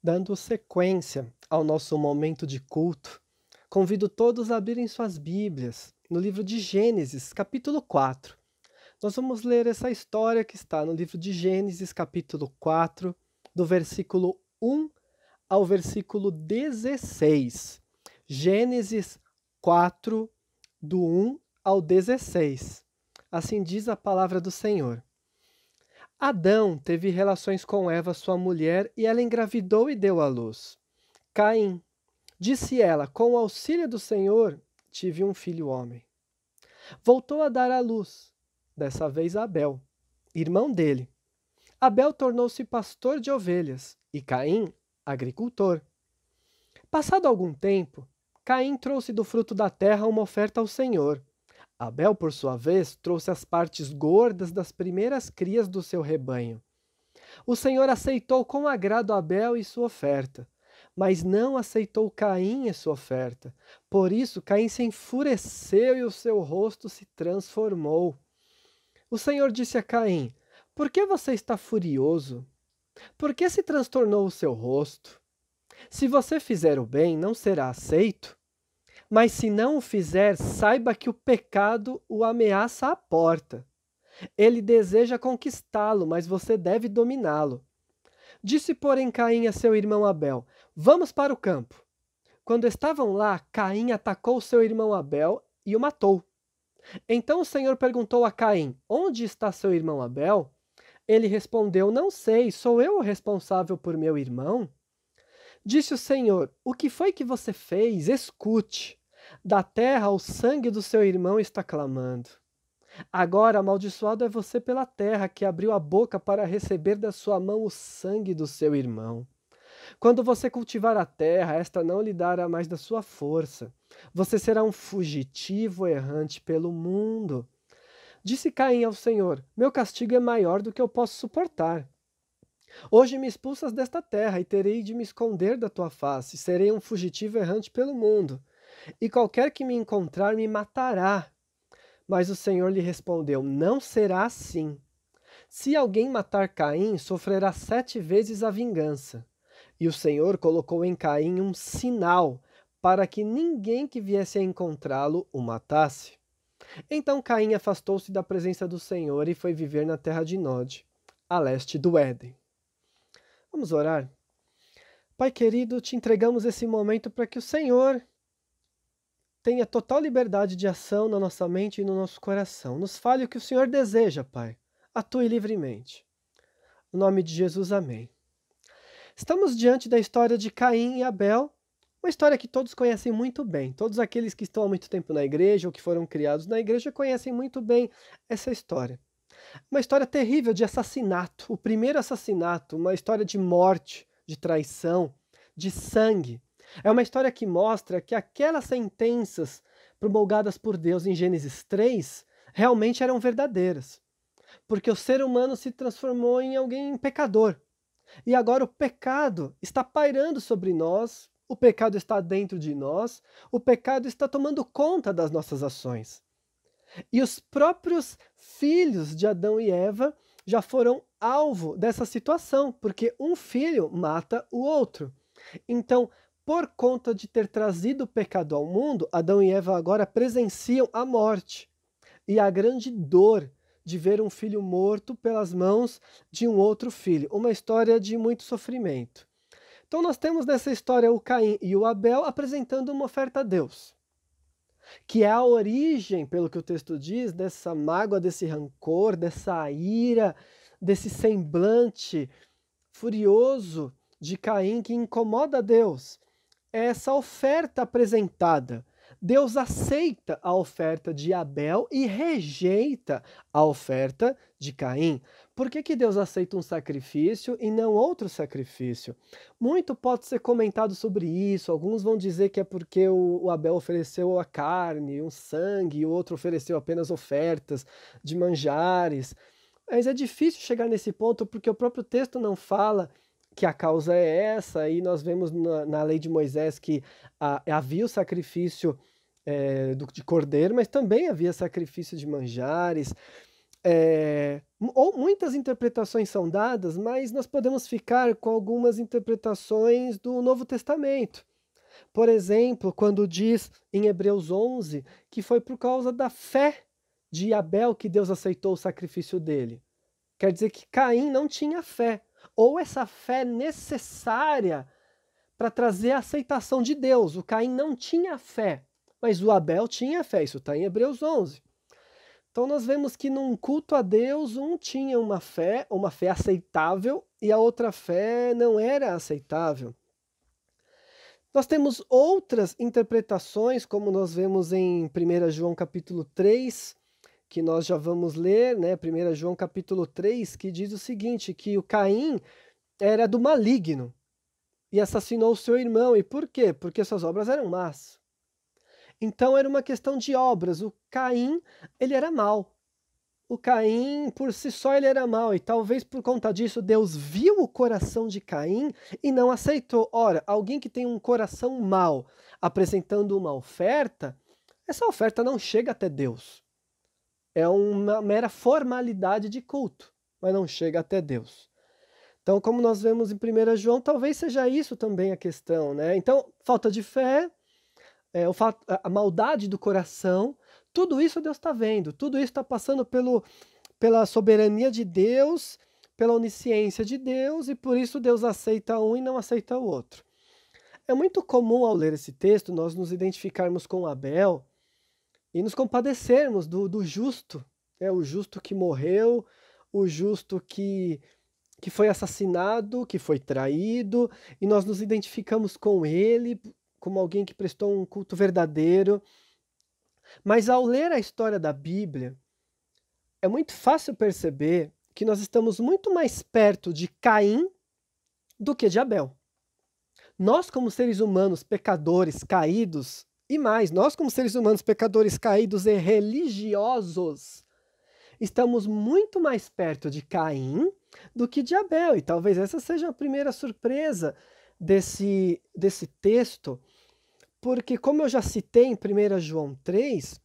Dando sequência ao nosso momento de culto, convido todos a abrirem suas Bíblias no livro de Gênesis, capítulo 4. Nós vamos ler essa história que está no livro de Gênesis, capítulo 4, do versículo 1 ao versículo 16. Gênesis 4, do 1 ao 16. Assim diz a palavra do Senhor. Adão teve relações com Eva, sua mulher, e ela engravidou e deu à luz. Caim. Disse ela: Com o auxílio do Senhor, tive um filho homem. Voltou a dar à luz, dessa vez Abel, irmão dele. Abel tornou-se pastor de ovelhas e Caim, agricultor. Passado algum tempo, Caim trouxe do fruto da terra uma oferta ao Senhor. Abel, por sua vez, trouxe as partes gordas das primeiras crias do seu rebanho. O Senhor aceitou com agrado Abel e sua oferta, mas não aceitou Caim e sua oferta. Por isso, Caim se enfureceu e o seu rosto se transformou. O Senhor disse a Caim: Por que você está furioso? Por que se transtornou o seu rosto? Se você fizer o bem, não será aceito? Mas se não o fizer, saiba que o pecado o ameaça à porta. Ele deseja conquistá-lo, mas você deve dominá-lo. Disse, porém, Caim a seu irmão Abel: Vamos para o campo. Quando estavam lá, Caim atacou seu irmão Abel e o matou. Então o Senhor perguntou a Caim: Onde está seu irmão Abel? Ele respondeu: Não sei, sou eu o responsável por meu irmão? Disse o Senhor: O que foi que você fez? Escute. Da terra o sangue do seu irmão está clamando. Agora amaldiçoado é você pela terra, que abriu a boca para receber da sua mão o sangue do seu irmão. Quando você cultivar a terra, esta não lhe dará mais da sua força. Você será um fugitivo errante pelo mundo. Disse Caim ao Senhor: Meu castigo é maior do que eu posso suportar. Hoje me expulsas desta terra e terei de me esconder da tua face. Serei um fugitivo errante pelo mundo e qualquer que me encontrar me matará. Mas o Senhor lhe respondeu: Não será assim. Se alguém matar Caim, sofrerá sete vezes a vingança. E o Senhor colocou em Caim um sinal para que ninguém que viesse a encontrá-lo o matasse. Então Caim afastou-se da presença do Senhor e foi viver na terra de Nod, a leste do Éden. Vamos orar? Pai querido, te entregamos esse momento para que o Senhor tenha total liberdade de ação na nossa mente e no nosso coração. Nos fale o que o Senhor deseja, Pai. Atue livremente. No nome de Jesus, amém. Estamos diante da história de Caim e Abel, uma história que todos conhecem muito bem. Todos aqueles que estão há muito tempo na igreja ou que foram criados na igreja conhecem muito bem essa história. Uma história terrível de assassinato, o primeiro assassinato, uma história de morte, de traição, de sangue. É uma história que mostra que aquelas sentenças promulgadas por Deus em Gênesis 3 realmente eram verdadeiras. Porque o ser humano se transformou em alguém pecador. E agora o pecado está pairando sobre nós, o pecado está dentro de nós, o pecado está tomando conta das nossas ações. E os próprios filhos de Adão e Eva já foram alvo dessa situação, porque um filho mata o outro. Então, por conta de ter trazido o pecado ao mundo, Adão e Eva agora presenciam a morte e a grande dor de ver um filho morto pelas mãos de um outro filho. Uma história de muito sofrimento. Então nós temos nessa história o Caim e o Abel apresentando uma oferta a Deus, que é a origem, pelo que o texto diz, dessa mágoa, desse rancor, dessa ira, desse semblante furioso de Caim que incomoda Deus essa oferta apresentada. Deus aceita a oferta de Abel e rejeita a oferta de Caim. Por que, que Deus aceita um sacrifício e não outro sacrifício? Muito pode ser comentado sobre isso. Alguns vão dizer que é porque o Abel ofereceu a carne, um sangue, e o outro ofereceu apenas ofertas de manjares. Mas é difícil chegar nesse ponto porque o próprio texto não fala que a causa é essa, e nós vemos na, na lei de Moisés que a, havia o sacrifício é, do, de cordeiro, mas também havia sacrifício de manjares. É, ou muitas interpretações são dadas, mas nós podemos ficar com algumas interpretações do Novo Testamento. Por exemplo, quando diz em Hebreus 11 que foi por causa da fé de Abel que Deus aceitou o sacrifício dele. Quer dizer que Caim não tinha fé, ou essa fé necessária para trazer a aceitação de Deus. O Caim não tinha fé, mas o Abel tinha fé. Isso está em Hebreus 11. Então nós vemos que num culto a Deus, um tinha uma fé, uma fé aceitável, e a outra fé não era aceitável. Nós temos outras interpretações, como nós vemos em 1 João capítulo 3, que nós já vamos ler, né? 1 João capítulo 3, que diz o seguinte, que o Caim era do maligno e assassinou o seu irmão. E por quê? Porque suas obras eram más. Então era uma questão de obras. O Caim, ele era mau. O Caim, por si só, ele era mau. E talvez por conta disso, Deus viu o coração de Caim e não aceitou. Ora, alguém que tem um coração mau apresentando uma oferta, essa oferta não chega até Deus. É uma mera formalidade de culto, mas não chega até Deus. Então, como nós vemos em 1 João, talvez seja isso também a questão, né? Então, falta de fé, é, fato, a maldade do coração, tudo isso Deus está vendo, tudo isso está passando pelo, pela soberania de Deus, pela onisciência de Deus, e por isso Deus aceita um e não aceita o outro. É muito comum ao ler esse texto nós nos identificarmos com Abel e nos compadecermos do, do justo, é o justo que morreu, o justo que, que foi assassinado, que foi traído, e nós nos identificamos com ele como alguém que prestou um culto verdadeiro. Mas ao ler a história da Bíblia, é muito fácil perceber que nós estamos muito mais perto de Caim do que de Abel. Nós, como seres humanos pecadores, caídos, e mais, nós, como seres humanos pecadores, caídos e religiosos, estamos muito mais perto de Caim do que de Abel. E talvez essa seja a primeira surpresa desse, desse texto, porque, como eu já citei em 1 João 3,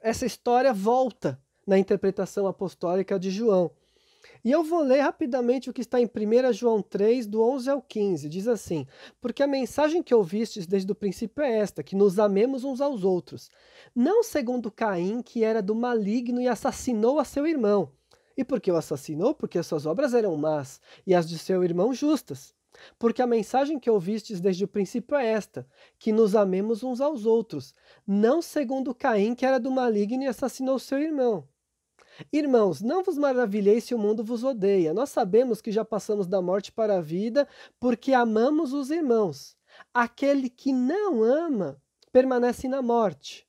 essa história volta na interpretação apostólica de João. E eu vou ler rapidamente o que está em 1 João 3, do 11 ao 15. Diz assim: Porque a mensagem que ouvistes desde o princípio é esta, que nos amemos uns aos outros. Não segundo Caim, que era do maligno e assassinou a seu irmão. E por que o assassinou? Porque as suas obras eram más, e as de seu irmão justas. Porque a mensagem que ouvistes desde o princípio é esta, que nos amemos uns aos outros, não segundo Caim, que era do maligno e assassinou seu irmão. Irmãos, não vos maravilheis se o mundo vos odeia. Nós sabemos que já passamos da morte para a vida, porque amamos os irmãos. Aquele que não ama permanece na morte.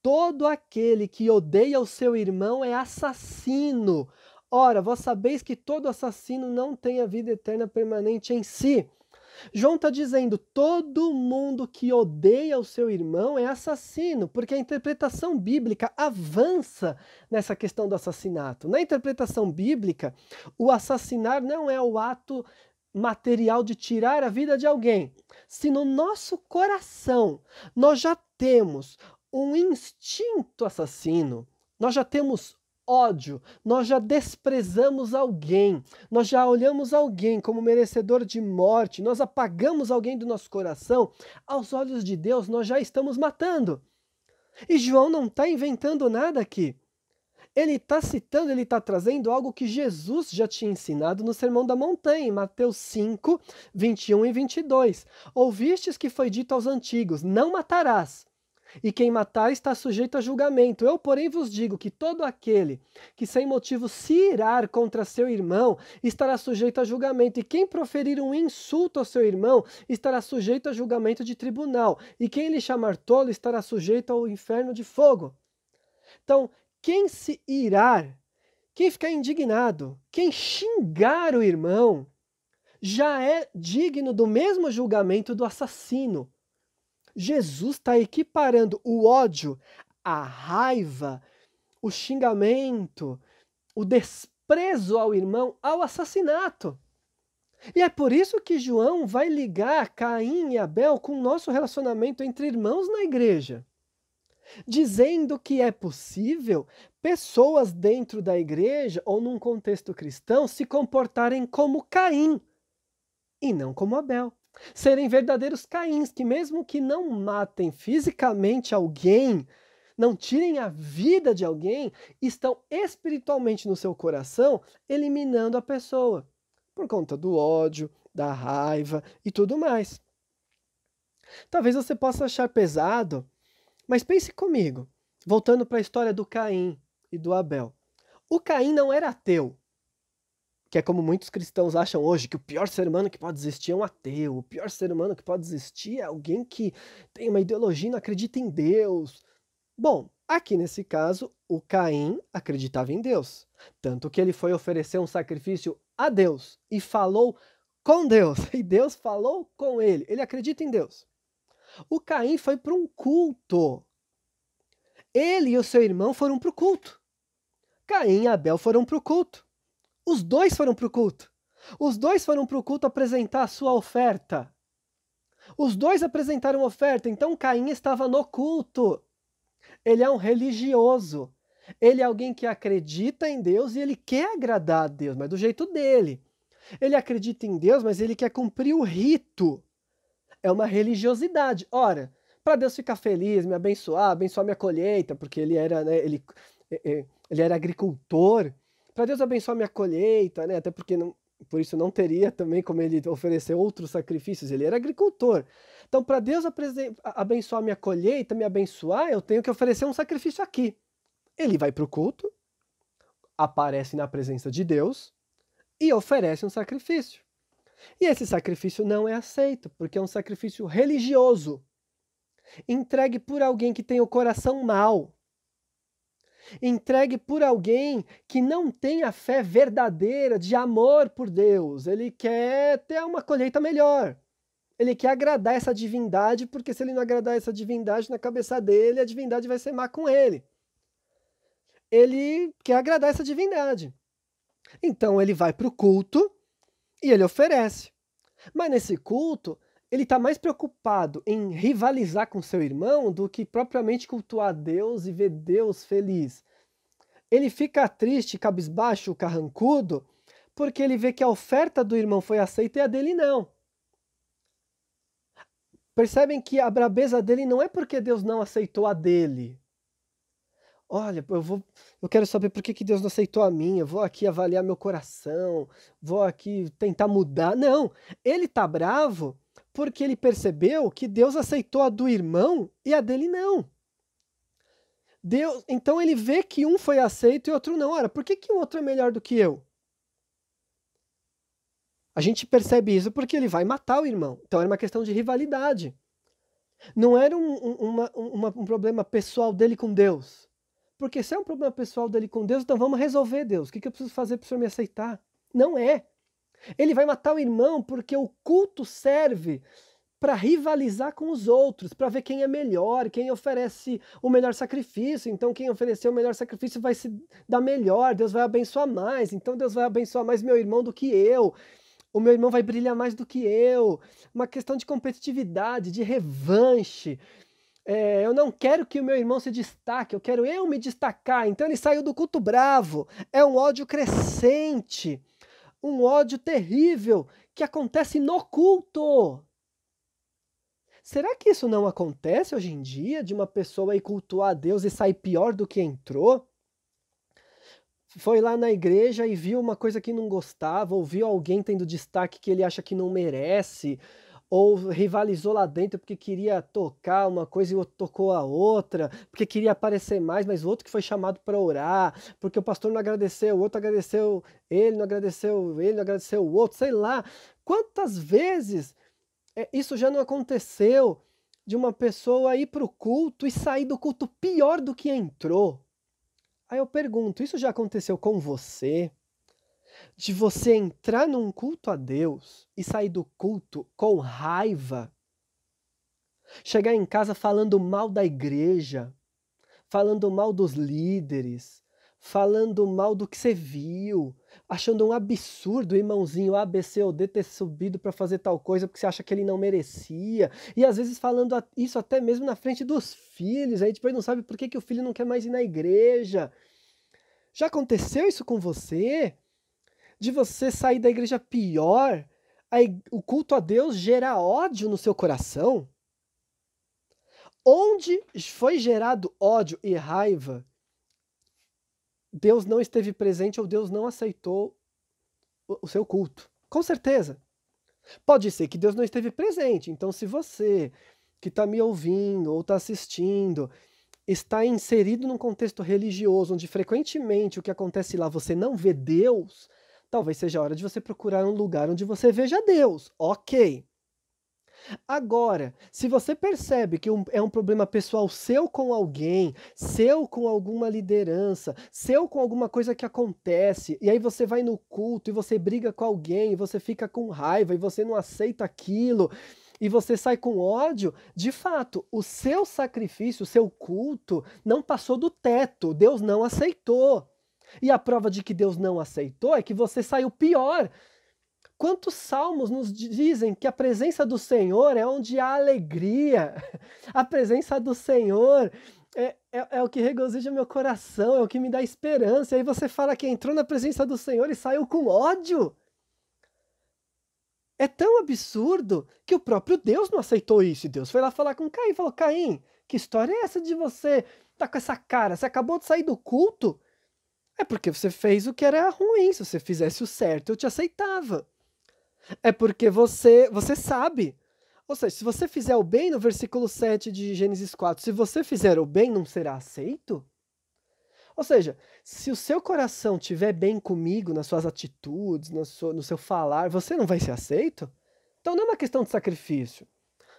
Todo aquele que odeia o seu irmão é assassino. Ora, vós sabeis que todo assassino não tem a vida eterna permanente em si. João está dizendo: todo mundo que odeia o seu irmão é assassino, porque a interpretação bíblica avança nessa questão do assassinato. Na interpretação bíblica, o assassinar não é o ato material de tirar a vida de alguém. Se no nosso coração nós já temos um instinto assassino, nós já temos ódio, nós já desprezamos alguém, nós já olhamos alguém como merecedor de morte, nós apagamos alguém do nosso coração, aos olhos de Deus nós já estamos matando. E João não está inventando nada aqui. Ele está citando, ele está trazendo algo que Jesus já tinha ensinado no Sermão da Montanha, em Mateus 5, 21 e 22. Ouvistes que foi dito aos antigos: Não matarás e quem matar está sujeito a julgamento. Eu, porém, vos digo que todo aquele que sem motivo se irar contra seu irmão estará sujeito a julgamento, e quem proferir um insulto ao seu irmão estará sujeito a julgamento de tribunal, e quem lhe chamar tolo estará sujeito ao inferno de fogo. Então, quem se irar, quem ficar indignado, quem xingar o irmão, já é digno do mesmo julgamento do assassino. Jesus está equiparando o ódio, a raiva, o xingamento, o desprezo ao irmão ao assassinato. E é por isso que João vai ligar Caim e Abel com o nosso relacionamento entre irmãos na igreja. dizendo que é possível pessoas dentro da igreja ou num contexto cristão se comportarem como Caim e não como Abel. Serem verdadeiros Caíns, que mesmo que não matem fisicamente alguém, não tirem a vida de alguém, estão espiritualmente no seu coração eliminando a pessoa por conta do ódio, da raiva e tudo mais. Talvez você possa achar pesado, mas pense comigo, voltando para a história do Caim e do Abel. O Caim não era ateu, que é como muitos cristãos acham hoje, que o pior ser humano que pode existir é um ateu, o pior ser humano que pode existir é alguém que tem uma ideologia e não acredita em Deus. Bom, aqui nesse caso, o Caim acreditava em Deus, tanto que ele foi oferecer um sacrifício a Deus e falou com Deus, e Deus falou com ele. Ele acredita em Deus. O Caim foi para um culto. Ele e o seu irmão foram para o culto. Caim e Abel foram para o culto. Os dois foram para o culto. Os dois foram para o culto apresentar a sua oferta. Os dois apresentaram oferta, então Caim estava no culto. Ele é um religioso. Ele é alguém que acredita em Deus e ele quer agradar a Deus, mas do jeito dele. Ele acredita em Deus, mas ele quer cumprir o rito. É uma religiosidade. Ora, para Deus ficar feliz, me abençoar, abençoar minha colheita, porque ele era, né, ele, é, é, ele era agricultor. Para Deus abençoar minha colheita, né, até porque não, por isso não teria também como ele oferecer outros sacrifícios, ele era agricultor. Então, para Deus abençoar minha colheita, me abençoar, eu tenho que oferecer um sacrifício aqui. Ele vai para o culto, aparece na presença de Deus e oferece um sacrifício. E esse sacrifício não é aceito, porque é um sacrifício religioso, entregue por alguém que tem o coração mau, entregue por alguém que não tem a fé verdadeira de amor por Deus. Ele quer ter uma colheita melhor. Ele quer agradar essa divindade, porque se ele não agradar essa divindade na cabeça dele, a divindade vai ser má com ele ele quer agradar essa divindade. Então ele vai para o culto e ele oferece. Mas nesse culto, ele está mais preocupado em rivalizar com seu irmão do que propriamente cultuar Deus e ver Deus feliz. Ele fica triste, cabisbaixo, carrancudo, porque ele vê que a oferta do irmão foi aceita e a dele não. Percebem que a brabeza dele não é porque Deus não aceitou a dele, Olha, eu vou, eu quero saber por que, que Deus não aceitou a minha. Eu vou aqui avaliar meu coração, vou aqui tentar mudar. Não, ele tá bravo porque ele percebeu que Deus aceitou a do irmão e a dele não. Deus, então ele vê que um foi aceito e outro não. Ora, por que, que o outro é melhor do que eu? A gente percebe isso porque ele vai matar o irmão. Então era uma questão de rivalidade. Não era um, um, uma, um problema pessoal dele com Deus. Porque se é um problema pessoal dele com Deus, então vamos resolver, Deus. O que, eu preciso fazer para o Senhor me aceitar? Não é. Ele vai matar o irmão porque o culto serve para rivalizar com os outros, para ver quem é melhor, quem oferece o melhor sacrifício. Então, quem oferecer o melhor sacrifício vai se dar melhor, Deus vai abençoar mais. Então, Deus vai abençoar mais meu irmão do que eu. O meu irmão vai brilhar mais do que eu. Uma questão de competitividade, de revanche. É, eu não quero que o meu irmão se destaque, eu quero eu me destacar. Então ele saiu do culto bravo. É um ódio crescente, um ódio terrível que acontece no culto. Será que isso não acontece hoje em dia, de uma pessoa ir cultuar a Deus e sair pior do que entrou? Foi lá na igreja e viu uma coisa que não gostava, ou viu alguém tendo destaque que ele acha que não merece, ou rivalizou lá dentro porque queria tocar uma coisa e o outro tocou a outra, porque queria aparecer mais, mas o outro que foi chamado para orar, porque o pastor não agradeceu, o outro agradeceu ele, não agradeceu ele, não agradeceu o outro, sei lá. Quantas vezes é, isso já não aconteceu de uma pessoa ir para o culto e sair do culto pior do que entrou? Aí eu pergunto, isso já aconteceu com você? De você entrar num culto a Deus e sair do culto com raiva, chegar em casa falando mal da igreja, falando mal dos líderes, falando mal do que você viu, achando um absurdo o irmãozinho A, B, C ou D ter subido para fazer tal coisa porque você acha que ele não merecia, e às vezes falando isso até mesmo na frente dos filhos, aí depois não sabe por que, que o filho não quer mais ir na igreja. Já aconteceu isso com você? De você sair da igreja pior? Aí, o culto a Deus gera ódio no seu coração? Onde foi gerado ódio e raiva, Deus não esteve presente ou Deus não aceitou o seu culto. Com certeza. Pode ser que Deus não esteve presente. Então, se você que está me ouvindo ou está assistindo está inserido num contexto religioso onde frequentemente o que acontece lá você não vê Deus, talvez seja a hora de você procurar um lugar onde você veja Deus. Ok. Agora, se você percebe que um, é um problema pessoal seu com alguém, seu com alguma liderança, seu com alguma coisa que acontece, e aí você vai no culto e você briga com alguém, e você fica com raiva e você não aceita aquilo, e você sai com ódio, de fato, o seu sacrifício, o seu culto não passou do teto, Deus não aceitou. E a prova de que Deus não aceitou é que você saiu pior. Quantos salmos nos dizem que a presença do Senhor é onde há alegria? A presença do Senhor é, é, é, o que regozija meu coração, é o que me dá esperança. E aí você fala que entrou na presença do Senhor e saiu com ódio. É tão absurdo que o próprio Deus não aceitou isso. E Deus foi lá falar com Caim, falou: Caim, que história é essa de você tá com essa cara? Você acabou de sair do culto? É porque você fez o que era ruim. Se você fizesse o certo, eu te aceitava. É porque você, você sabe. Ou seja, se você fizer o bem, no versículo 7 de Gênesis 4, se você fizer o bem, não será aceito? Ou seja, se o seu coração estiver bem comigo nas suas atitudes, no seu, no seu falar, você não vai ser aceito? Então não é uma questão de sacrifício.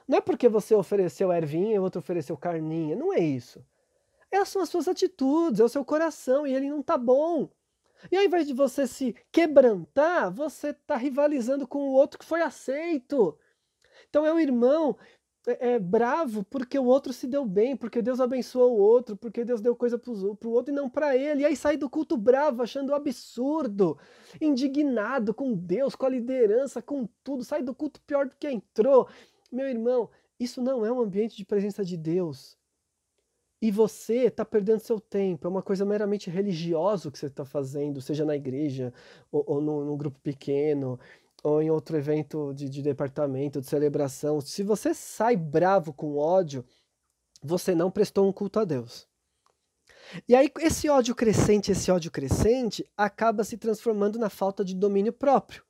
Não é porque você ofereceu ervinha e o outro ofereceu carninha. Não é isso. Essas são as suas atitudes, é o seu coração e ele não está bom. E ao invés de você se quebrantar, você está rivalizando com o outro que foi aceito. Então é o irmão é, é, bravo porque o outro se deu bem, porque Deus abençoou o outro, porque Deus deu coisa para o outro e não para ele. E aí sai do culto bravo, achando absurdo, indignado com Deus, com a liderança, com tudo. Sai do culto pior do que entrou. Meu irmão, isso não é um ambiente de presença de Deus e você está perdendo seu tempo, é uma coisa meramente religiosa que você está fazendo, seja na igreja, ou, ou no, num grupo pequeno, ou em outro evento de, de departamento, de celebração. Se você sai bravo com ódio, você não prestou um culto a Deus. E aí, esse ódio crescente, esse ódio crescente, acaba se transformando na falta de domínio próprio.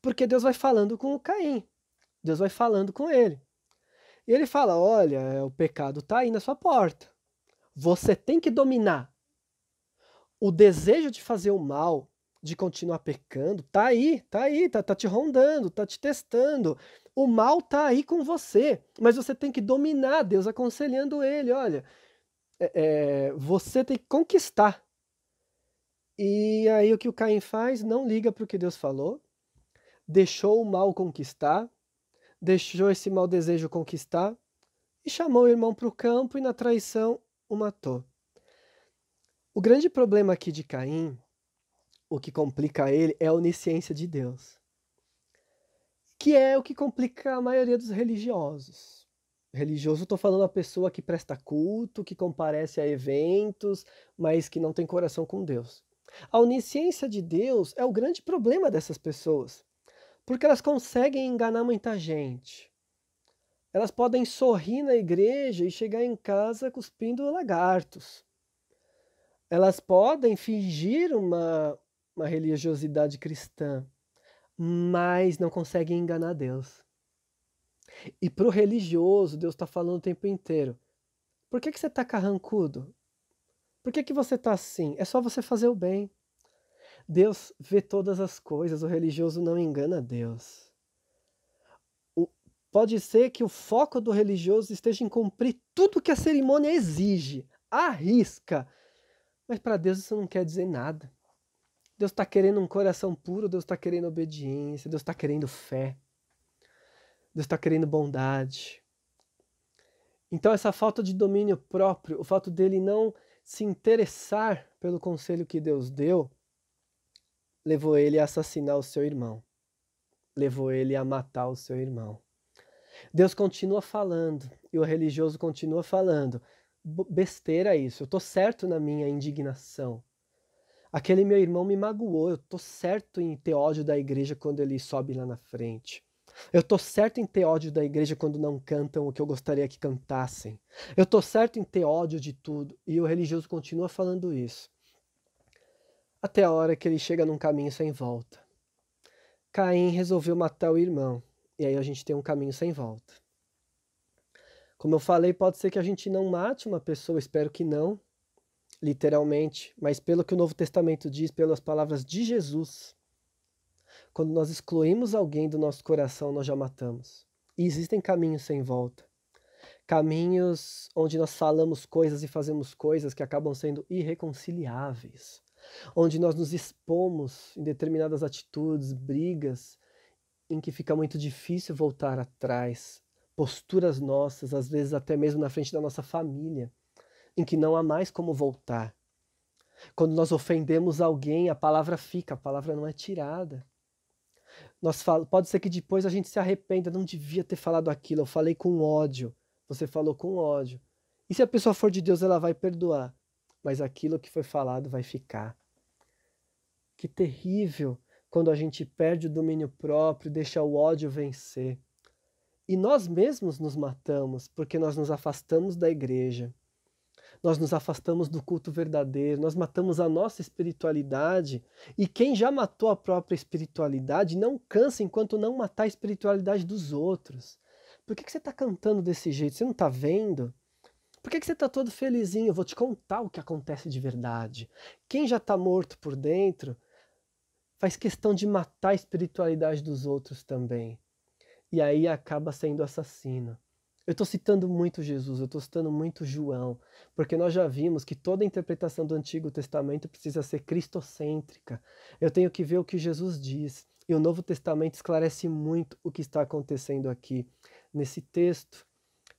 Porque Deus vai falando com o Caim, Deus vai falando com ele. E ele fala: Olha, o pecado está aí na sua porta. Você tem que dominar. O desejo de fazer o mal, de continuar pecando, tá aí, tá aí, tá, tá te rondando, tá te testando. O mal tá aí com você, mas você tem que dominar. Deus aconselhando ele, olha, é, é, você tem que conquistar. E aí o que o Caim faz? Não liga para o que Deus falou, deixou o mal conquistar, deixou esse mau desejo conquistar e chamou o irmão para o campo e na traição o matou. O grande problema aqui de Caim, o que complica ele, é a onisciência de Deus, que é o que complica a maioria dos religiosos. Religioso, estou falando a pessoa que presta culto, que comparece a eventos, mas que não tem coração com Deus. A onisciência de Deus é o grande problema dessas pessoas, porque elas conseguem enganar muita gente. Elas podem sorrir na igreja e chegar em casa cuspindo lagartos. Elas podem fingir uma, uma religiosidade cristã, mas não conseguem enganar Deus. E para o religioso, Deus está falando o tempo inteiro: por que, que você está carrancudo? Por que, que você está assim? É só você fazer o bem. Deus vê todas as coisas, o religioso não engana Deus. Pode ser que o foco do religioso esteja em cumprir tudo que a cerimônia exige, arrisca. Mas para Deus isso não quer dizer nada. Deus está querendo um coração puro, Deus está querendo obediência, Deus está querendo fé, Deus está querendo bondade. Então, essa falta de domínio próprio, o fato dele não se interessar pelo conselho que Deus deu, levou ele a assassinar o seu irmão, levou ele a matar o seu irmão. Deus continua falando e o religioso continua falando. Besteira isso, eu tô certo na minha indignação. Aquele meu irmão me magoou, eu tô certo em ter ódio da igreja quando ele sobe lá na frente. Eu tô certo em ter ódio da igreja quando não cantam o que eu gostaria que cantassem. Eu tô certo em ter ódio de tudo. E o religioso continua falando isso. Até a hora que ele chega num caminho sem volta. Caim resolveu matar o irmão. E aí a gente tem um caminho sem volta. Como eu falei, pode ser que a gente não mate uma pessoa, espero que não, literalmente, mas pelo que o Novo Testamento diz, pelas palavras de Jesus, quando nós excluímos alguém do nosso coração, nós já matamos. E existem caminhos sem volta. Caminhos onde nós falamos coisas e fazemos coisas que acabam sendo irreconciliáveis. Onde nós nos expomos em determinadas atitudes, brigas, em que fica muito difícil voltar atrás. Posturas nossas, às vezes até mesmo na frente da nossa família, em que não há mais como voltar. Quando nós ofendemos alguém, a palavra fica, a palavra não é tirada. Nós. Pode ser que depois a gente se arrependa, não devia ter falado aquilo, eu falei com ódio, você falou com ódio. E se a pessoa for de Deus, ela vai perdoar, mas aquilo que foi falado vai ficar. Que terrível quando a gente perde o domínio próprio, deixa o ódio vencer. E nós mesmos nos matamos porque nós nos afastamos da igreja. Nós nos afastamos do culto verdadeiro, nós matamos a nossa espiritualidade. E quem já matou a própria espiritualidade não cansa enquanto não matar a espiritualidade dos outros. Por que, que você está cantando desse jeito? Você não está vendo? Por que, que você está todo felizinho? Eu vou te contar o que acontece de verdade. Quem já está morto por dentro faz questão de matar a espiritualidade dos outros também. E aí acaba sendo assassino. Eu estou citando muito Jesus, eu estou citando muito João, porque nós já vimos que toda interpretação do Antigo Testamento precisa ser cristocêntrica. Eu tenho que ver o que Jesus diz. E o Novo Testamento esclarece muito o que está acontecendo aqui. Nesse texto,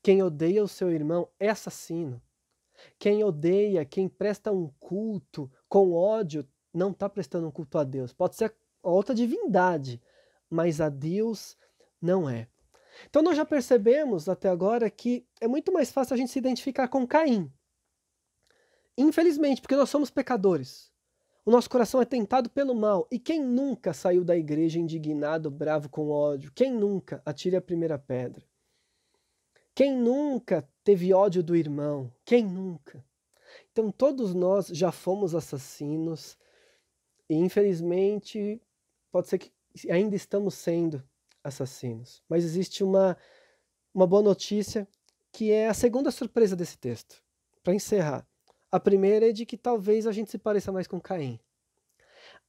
quem odeia o seu irmão é assassino. Quem odeia, quem presta um culto com ódio, não está prestando um culto a Deus. Pode ser outra divindade, mas a Deus não é. Então nós já percebemos até agora que é muito mais fácil a gente se identificar com Caim. Infelizmente, porque nós somos pecadores. O nosso coração é tentado pelo mal. E quem nunca saiu da igreja indignado, bravo com ódio? Quem nunca atire a primeira pedra? Quem nunca teve ódio do irmão? Quem nunca? Então todos nós já fomos assassinos, e infelizmente, pode ser que ainda estamos sendo assassinos. Mas existe uma, uma boa notícia que é a segunda surpresa desse texto. Para encerrar, a primeira é de que talvez a gente se pareça mais com Caim.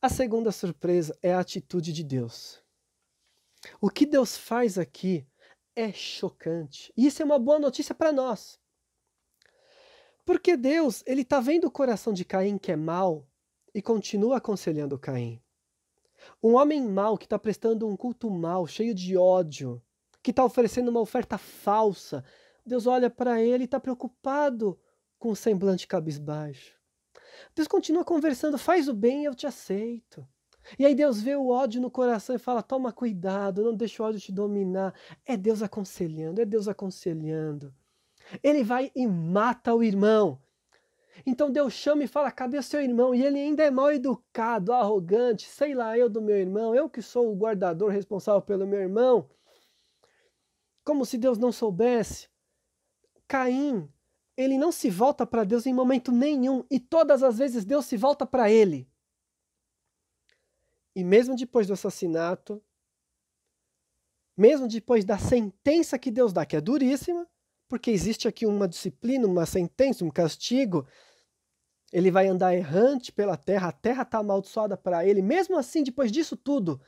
A segunda surpresa é a atitude de Deus. O que Deus faz aqui é chocante. E isso é uma boa notícia para nós. Porque Deus, ele está vendo o coração de Caim que é mau e continua aconselhando Caim. Um homem mau que está prestando um culto mau, cheio de ódio, que está oferecendo uma oferta falsa, Deus olha para ele e está preocupado com o semblante cabisbaixo. Deus continua conversando, faz o bem eu te aceito. E aí Deus vê o ódio no coração e fala: toma cuidado, não deixa o ódio te dominar. É Deus aconselhando, é Deus aconselhando. Ele vai e mata o irmão. Então Deus chama e fala: cadê seu irmão? E ele ainda é mal educado, arrogante, sei lá, eu do meu irmão, eu que sou o guardador responsável pelo meu irmão. Como se Deus não soubesse. Caim, ele não se volta para Deus em momento nenhum, e todas as vezes Deus se volta para ele. E mesmo depois do assassinato, mesmo depois da sentença que Deus dá, que é duríssima, porque existe aqui uma disciplina, uma sentença, um castigo. Ele vai andar errante pela terra, a terra está amaldiçoada para ele. Mesmo assim, depois disso tudo,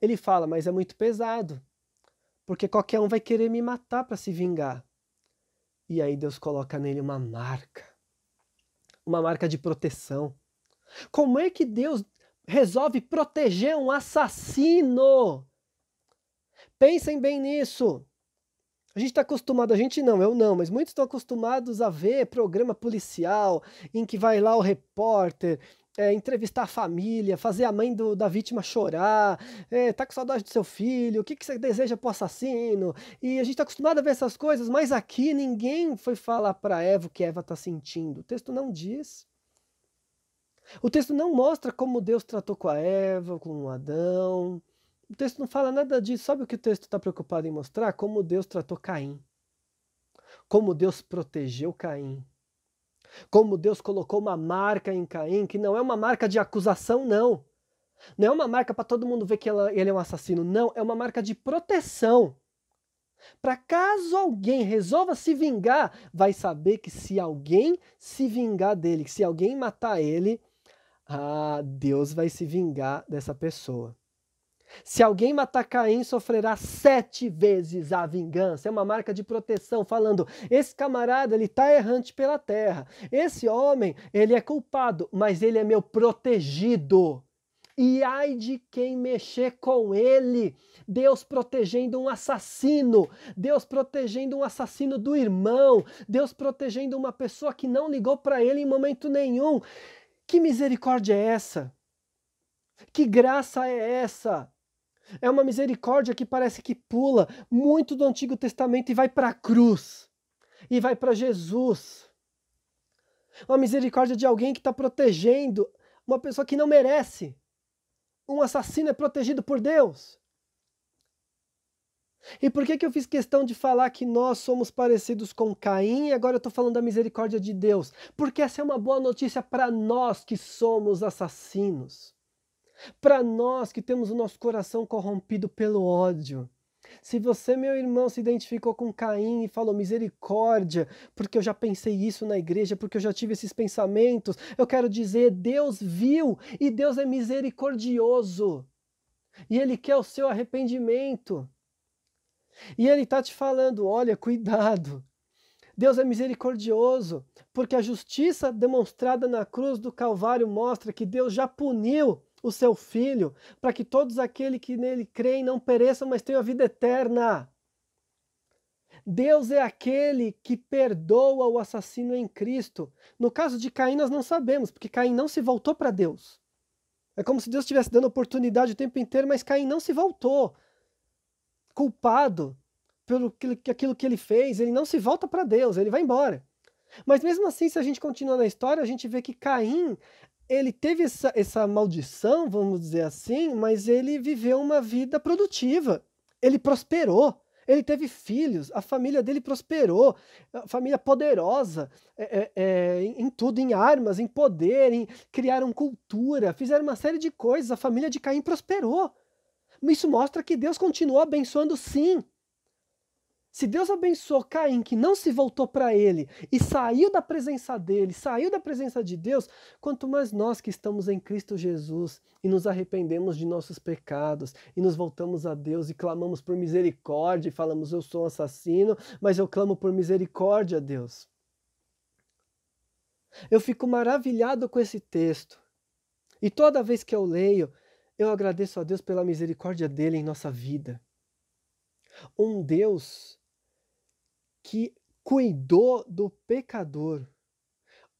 ele fala: Mas é muito pesado, porque qualquer um vai querer me matar para se vingar. E aí Deus coloca nele uma marca, uma marca de proteção. Como é que Deus resolve proteger um assassino? Pensem bem nisso. A gente está acostumado, a gente não, eu não, mas muitos estão acostumados a ver programa policial em que vai lá o repórter é, entrevistar a família, fazer a mãe do, da vítima chorar, é, tá com saudade do seu filho, o que, que você deseja pro assassino? E a gente está acostumado a ver essas coisas, mas aqui ninguém foi falar para Eva o que Eva está sentindo. O texto não diz. O texto não mostra como Deus tratou com a Eva, com Adão. O texto não fala nada disso. Sabe o que o texto está preocupado em mostrar? Como Deus tratou Caim. Como Deus protegeu Caim. Como Deus colocou uma marca em Caim, que não é uma marca de acusação, não. Não é uma marca para todo mundo ver que ele é um assassino, não. É uma marca de proteção. Para caso alguém resolva se vingar, vai saber que se alguém se vingar dele, que se alguém matar ele, ah, Deus vai se vingar dessa pessoa. Se alguém matar Caim, sofrerá sete vezes a vingança. É uma marca de proteção, falando: esse camarada ele está errante pela terra. Esse homem ele é culpado, mas ele é meu protegido. E ai de quem mexer com ele. Deus protegendo um assassino, Deus protegendo um assassino do irmão, Deus protegendo uma pessoa que não ligou para ele em momento nenhum. Que misericórdia é essa? Que graça é essa? É uma misericórdia que parece que pula muito do Antigo Testamento e vai para a cruz, e vai para Jesus. Uma misericórdia de alguém que está protegendo uma pessoa que não merece. Um assassino é protegido por Deus. E por que, que eu fiz questão de falar que nós somos parecidos com Caim e agora eu estou falando da misericórdia de Deus? Porque essa é uma boa notícia para nós que somos assassinos. Para nós que temos o nosso coração corrompido pelo ódio. Se você, meu irmão, se identificou com Caim e falou misericórdia, porque eu já pensei isso na igreja, porque eu já tive esses pensamentos, eu quero dizer, Deus viu e Deus é misericordioso. E Ele quer o seu arrependimento. E Ele está te falando: olha, cuidado. Deus é misericordioso, porque a justiça demonstrada na cruz do Calvário mostra que Deus já puniu o seu filho, para que todos aqueles que nele creem não pereçam, mas tenham a vida eterna. Deus é aquele que perdoa o assassino em Cristo. No caso de Caim, nós não sabemos, porque Caim não se voltou para Deus. É como se Deus estivesse dando oportunidade o tempo inteiro, mas Caim não se voltou. Culpado pelo aquilo que ele fez, ele não se volta para Deus, ele vai embora. Mas mesmo assim, se a gente continua na história, a gente vê que Caim ele teve essa, essa maldição, vamos dizer assim, mas ele viveu uma vida produtiva. Ele prosperou. Ele teve filhos, a família dele prosperou, a família poderosa é, é, é, em tudo, em armas, em poder, em, criaram cultura, fizeram uma série de coisas. A família de Caim prosperou. Isso mostra que Deus continuou abençoando sim. Se Deus abençoou Caim, que não se voltou para ele e saiu da presença dele, saiu da presença de Deus, quanto mais nós que estamos em Cristo Jesus e nos arrependemos de nossos pecados e nos voltamos a Deus e clamamos por misericórdia e falamos: Eu sou um assassino, mas eu clamo por misericórdia a Deus. Eu fico maravilhado com esse texto. E toda vez que eu leio, eu agradeço a Deus pela misericórdia dele em nossa vida. Um Deus que cuidou do pecador,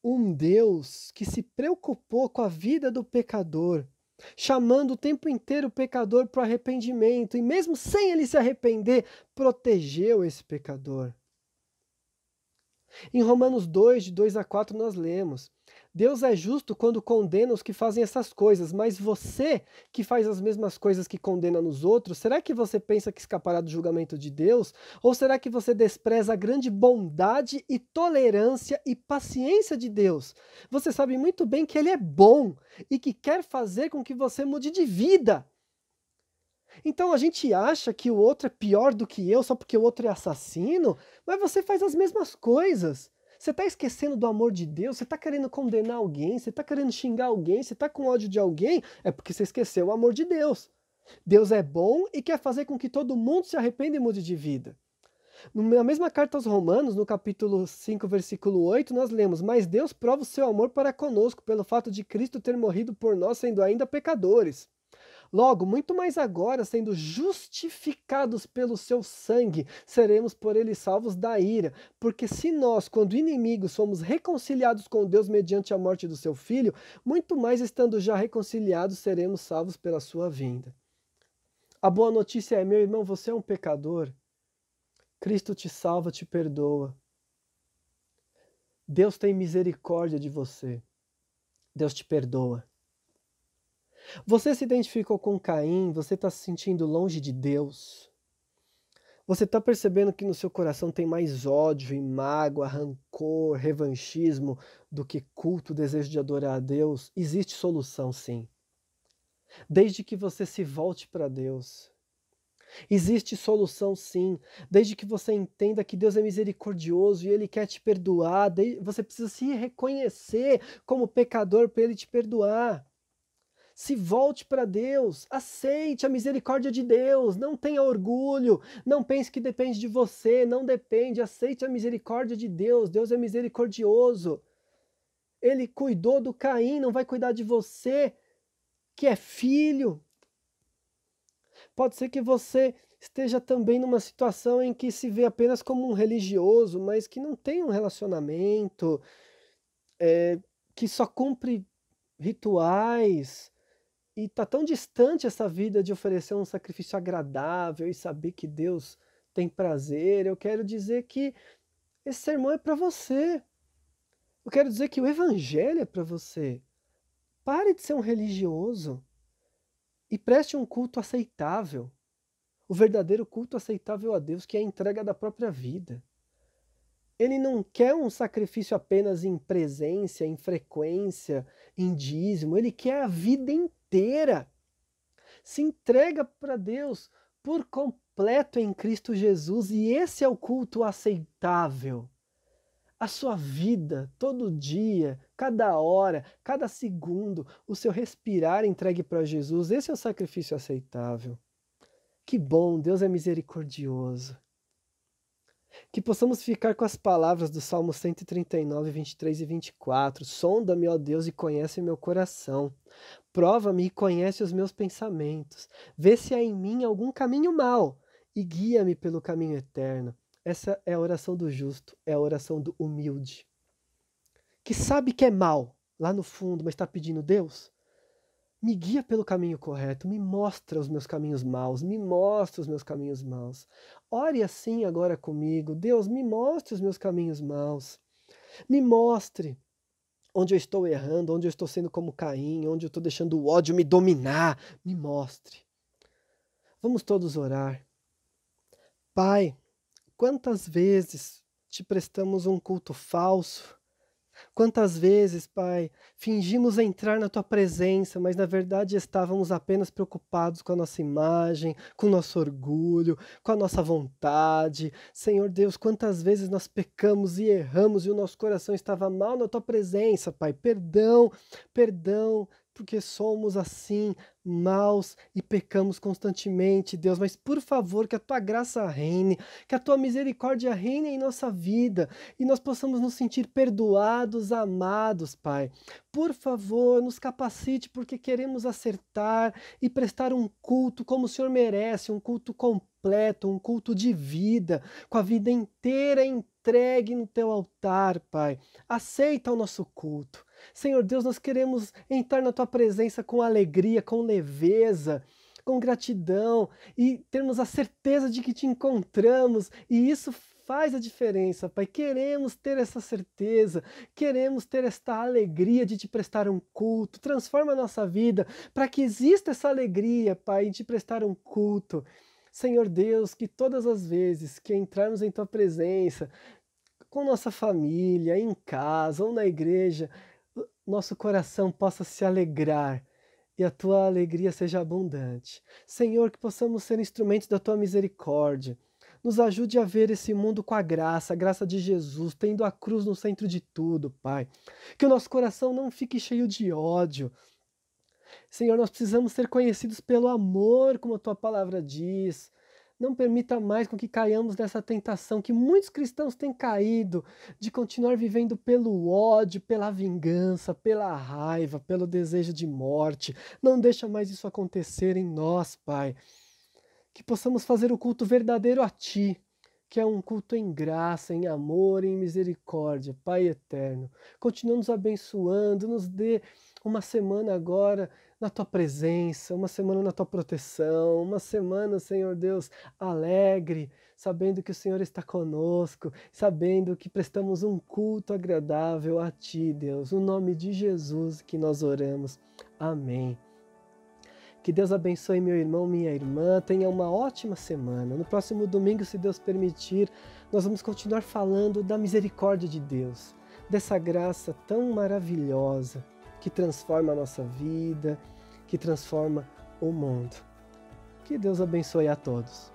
um Deus que se preocupou com a vida do pecador, chamando o tempo inteiro o pecador para o arrependimento, e mesmo sem ele se arrepender, protegeu esse pecador. Em Romanos 2, de 2 a 4, nós lemos: Deus é justo quando condena os que fazem essas coisas, mas você que faz as mesmas coisas que condena nos outros, será que você pensa que escapará do julgamento de Deus? Ou será que você despreza a grande bondade e tolerância e paciência de Deus? Você sabe muito bem que Ele é bom e que quer fazer com que você mude de vida. Então a gente acha que o outro é pior do que eu só porque o outro é assassino, mas você faz as mesmas coisas. Você está esquecendo do amor de Deus? Você está querendo condenar alguém? Você está querendo xingar alguém? Você está com ódio de alguém? É porque você esqueceu o amor de Deus. Deus é bom e quer fazer com que todo mundo se arrependa e mude de vida. Na mesma carta aos Romanos, no capítulo 5, versículo 8, nós lemos: Mas Deus prova o seu amor para conosco, pelo fato de Cristo ter morrido por nós, sendo ainda pecadores. Logo, muito mais agora, sendo justificados pelo seu sangue, seremos por ele salvos da ira. Porque se nós, quando inimigos, somos reconciliados com Deus mediante a morte do seu filho, muito mais estando já reconciliados, seremos salvos pela sua vinda. A boa notícia é, meu irmão, você é um pecador. Cristo te salva, te perdoa. Deus tem misericórdia de você. Deus te perdoa. Você se identificou com Caim, você está se sentindo longe de Deus. Você está percebendo que no seu coração tem mais ódio e mágoa, rancor, revanchismo do que culto, desejo de adorar a Deus? Existe solução, sim. Desde que você se volte para Deus. Existe solução sim, desde que você entenda que Deus é misericordioso e Ele quer te perdoar, você precisa se reconhecer como pecador para Ele te perdoar. Se volte para Deus, aceite a misericórdia de Deus, não tenha orgulho, não pense que depende de você, não depende, aceite a misericórdia de Deus, Deus é misericordioso. Ele cuidou do Caim, não vai cuidar de você, que é filho. Pode ser que você esteja também numa situação em que se vê apenas como um religioso, mas que não tem um relacionamento, é, que só cumpre rituais, e está tão distante essa vida de oferecer um sacrifício agradável e saber que Deus tem prazer, eu quero dizer que esse sermão é para você. Eu quero dizer que o evangelho é para você. Pare de ser um religioso e preste um culto aceitável. O verdadeiro culto aceitável a Deus, que é a entrega da própria vida. Ele não quer um sacrifício apenas em presença, em frequência, em dízimo, ele quer a vida inteira. Se entrega para Deus por completo em Cristo Jesus e esse é o culto aceitável. A sua vida, todo dia, cada hora, cada segundo, o seu respirar entregue para Jesus, esse é o sacrifício aceitável. Que bom, Deus é misericordioso. Que possamos ficar com as palavras do Salmo 139, 23 e 24. Sonda-me, ó Deus, e conhece meu coração. Prova-me e conhece os meus pensamentos. Vê se há em mim algum caminho mau e guia-me pelo caminho eterno. Essa é a oração do justo, é a oração do humilde. Que sabe que é mal lá no fundo, mas está pedindo Deus, me guia pelo caminho correto, me mostra os meus caminhos maus, me mostra os meus caminhos maus. Ore assim agora comigo, Deus, me mostre os meus caminhos maus. Me mostre onde eu estou errando, onde eu estou sendo como Caim, onde eu estou deixando o ódio me dominar. Me mostre. Vamos todos orar. Pai, quantas vezes te prestamos um culto falso? Quantas vezes, Pai, fingimos entrar na tua presença, mas na verdade estávamos apenas preocupados com a nossa imagem, com o nosso orgulho, com a nossa vontade. Senhor Deus, quantas vezes nós pecamos e erramos e o nosso coração estava mal na tua presença, Pai. Perdão, perdão, porque somos assim, maus e pecamos constantemente, Deus. Mas por favor, que a tua graça reine, que a tua misericórdia reine em nossa vida e nós possamos nos sentir perdoados, amados, Pai. Por favor, nos capacite, porque queremos acertar e prestar um culto como o Senhor merece, um culto completo, um culto de vida, com a vida inteira entregue no teu altar, Pai. Aceita o nosso culto. Senhor Deus, nós queremos entrar na tua presença com alegria, com leveza, com gratidão e termos a certeza de que te encontramos e isso faz a diferença, Pai. Queremos ter essa certeza, queremos ter esta alegria de te prestar um culto. Transforma a nossa vida para que exista essa alegria, Pai, em te prestar um culto. Senhor Deus, que todas as vezes que entrarmos em tua presença, com nossa família, em casa ou na igreja, nosso coração possa se alegrar e a tua alegria seja abundante. Senhor, que possamos ser instrumentos da tua misericórdia. Nos ajude a ver esse mundo com a graça, a graça de Jesus, tendo a cruz no centro de tudo, Pai. Que o nosso coração não fique cheio de ódio. Senhor, nós precisamos ser conhecidos pelo amor, como a tua palavra diz. Não permita mais com que caiamos nessa tentação que muitos cristãos têm caído de continuar vivendo pelo ódio, pela vingança, pela raiva, pelo desejo de morte. Não deixa mais isso acontecer em nós, Pai. Que possamos fazer o culto verdadeiro a Ti, que é um culto em graça, em amor, em misericórdia, Pai eterno. Continua nos abençoando, nos dê uma semana agora na tua presença, uma semana na tua proteção, uma semana, Senhor Deus, alegre, sabendo que o Senhor está conosco, sabendo que prestamos um culto agradável a ti, Deus. No nome de Jesus que nós oramos. Amém. Que Deus abençoe meu irmão, minha irmã. Tenha uma ótima semana. No próximo domingo, se Deus permitir, nós vamos continuar falando da misericórdia de Deus, dessa graça tão maravilhosa que transforma a nossa vida, que transforma o mundo. Que Deus abençoe a todos.